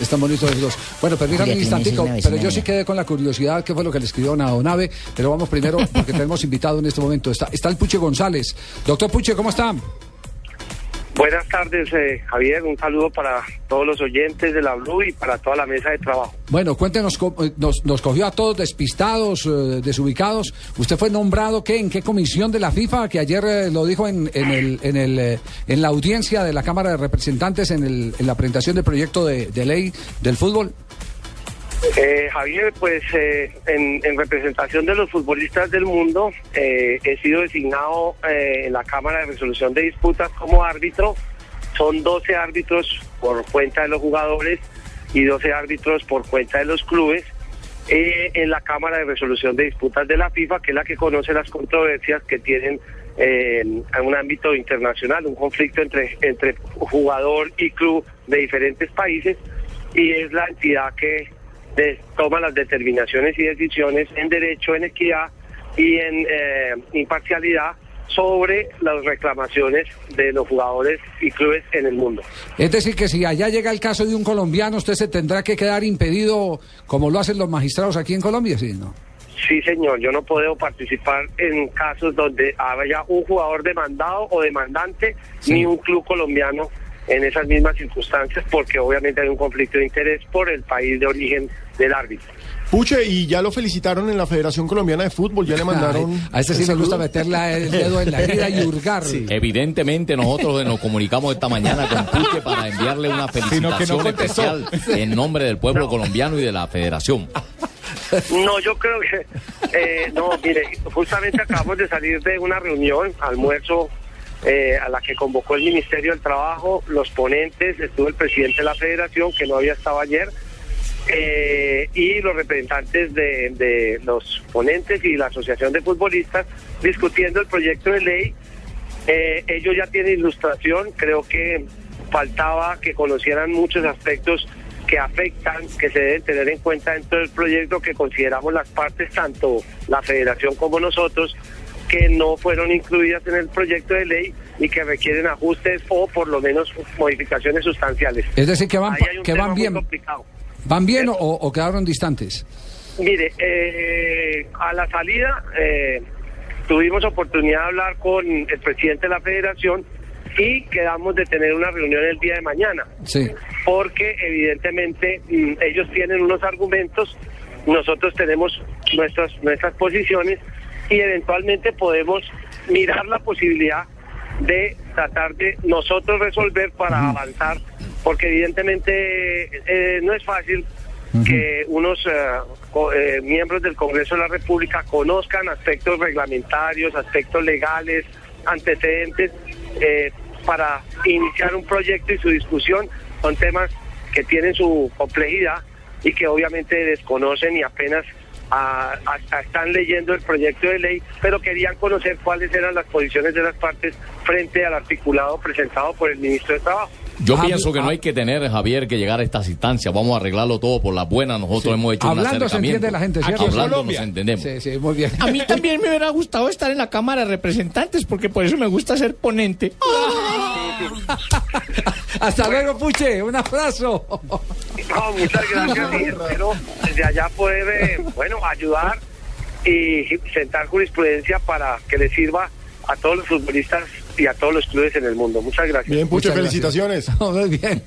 Están bonitos los dos. Bueno, permítanme un instantico, pero yo sí quedé con la curiosidad qué fue lo que le escribió a Donave, pero vamos primero porque tenemos invitado en este momento. Está, está el Puche González. Doctor Puche, ¿cómo está? Buenas tardes, eh, Javier. Un saludo para todos los oyentes de la Blue y para toda la mesa de trabajo. Bueno, cuéntenos, eh, nos, nos cogió a todos despistados, eh, desubicados. ¿Usted fue nombrado qué? ¿En qué comisión de la FIFA? Que ayer lo dijo en, en, el, en, el, en la audiencia de la Cámara de Representantes en, el, en la presentación del proyecto de ley del fútbol. Eh, Javier, pues eh, en, representación de los futbolistas del mundo, eh, he sido designado en la Cámara de Resolución de Disputas como árbitro. Son 12 árbitros por cuenta de los jugadores y 12 árbitros por cuenta de los clubes en la Cámara de Resolución de Disputas de la FIFA, que es la que conoce las controversias que tienen en un ámbito internacional, un conflicto entre, entre jugador y club de diferentes países, y es la entidad que toma las determinaciones y decisiones en derecho, en equidad y en eh, imparcialidad sobre las reclamaciones de los jugadores y clubes en el mundo. Es decir, que si allá llega el caso de un colombiano, usted se tendrá que quedar impedido como lo hacen los magistrados aquí en Colombia, ¿sí? ¿no? Sí, señor, yo no puedo participar en casos donde haya un jugador demandado o demandante, ni un club colombiano en esas mismas circunstancias porque obviamente hay un conflicto de interés por el país de origen del árbitro. Puche, y ya lo felicitaron en la Federación Colombiana de Fútbol, ya le mandaron... a este sí me gusta meterle el dedo en la herida y hurgar. Evidentemente nosotros nos comunicamos esta mañana con Puche para enviarle una felicitación especial en nombre del pueblo colombiano y de la Federación. No, yo creo que... Eh, no, mire, justamente acabamos de salir de una reunión, almuerzo eh, a la que convocó el Ministerio del Trabajo, los ponentes, estuvo el presidente de la federación, que no había estado ayer, eh, y los representantes de, los ponentes y la Asociación de Futbolistas discutiendo el proyecto de ley. Eh, ellos ya tienen ilustración, creo que faltaba que conocieran muchos aspectos que afectan, que se deben tener en cuenta dentro del proyecto que consideramos las partes, tanto la federación como nosotros, que no fueron incluidas en el proyecto de ley y que requieren ajustes o por lo menos modificaciones sustanciales. Es decir, que van, que van bien. ¿Van bien o, quedaron distantes? Mire, eh, a la salida eh, tuvimos oportunidad de hablar con el presidente de la federación y quedamos de tener una reunión el día de mañana. Sí. Porque evidentemente mm, ellos tienen unos argumentos, nosotros tenemos nuestras, nuestras posiciones y eventualmente podemos mirar la posibilidad de tratar de nosotros resolver para avanzar, porque evidentemente eh, no es fácil que unos eh, eh, miembros del Congreso de la República conozcan aspectos reglamentarios, aspectos legales, antecedentes, para iniciar un proyecto y su discusión. Son temas que tienen su complejidad y que obviamente desconocen y apenas están leyendo el proyecto de ley, pero querían conocer cuáles eran las posiciones de las partes frente al articulado presentado por el ministro de Trabajo. Yo pienso que no hay que tener, Javier, que llegar a estas instancias. Vamos a arreglarlo todo por la buena. Nosotros hemos hecho Hablando un acercamiento. se entiende la gente, ¿cierto? Hablando nos entendemos. Sí, sí, muy bien. A mí también me hubiera gustado estar en la Cámara de Representantes, porque por eso me gusta ser ponente. Hasta luego, Puche. Un abrazo. No, muchas gracias y espero desde allá poder, eh, bueno, ayudar y sentar jurisprudencia para que le sirva a todos los futbolistas y a todos los clubes en el mundo. Muchas gracias. Bien, Puche, felicitaciones. Muy bien.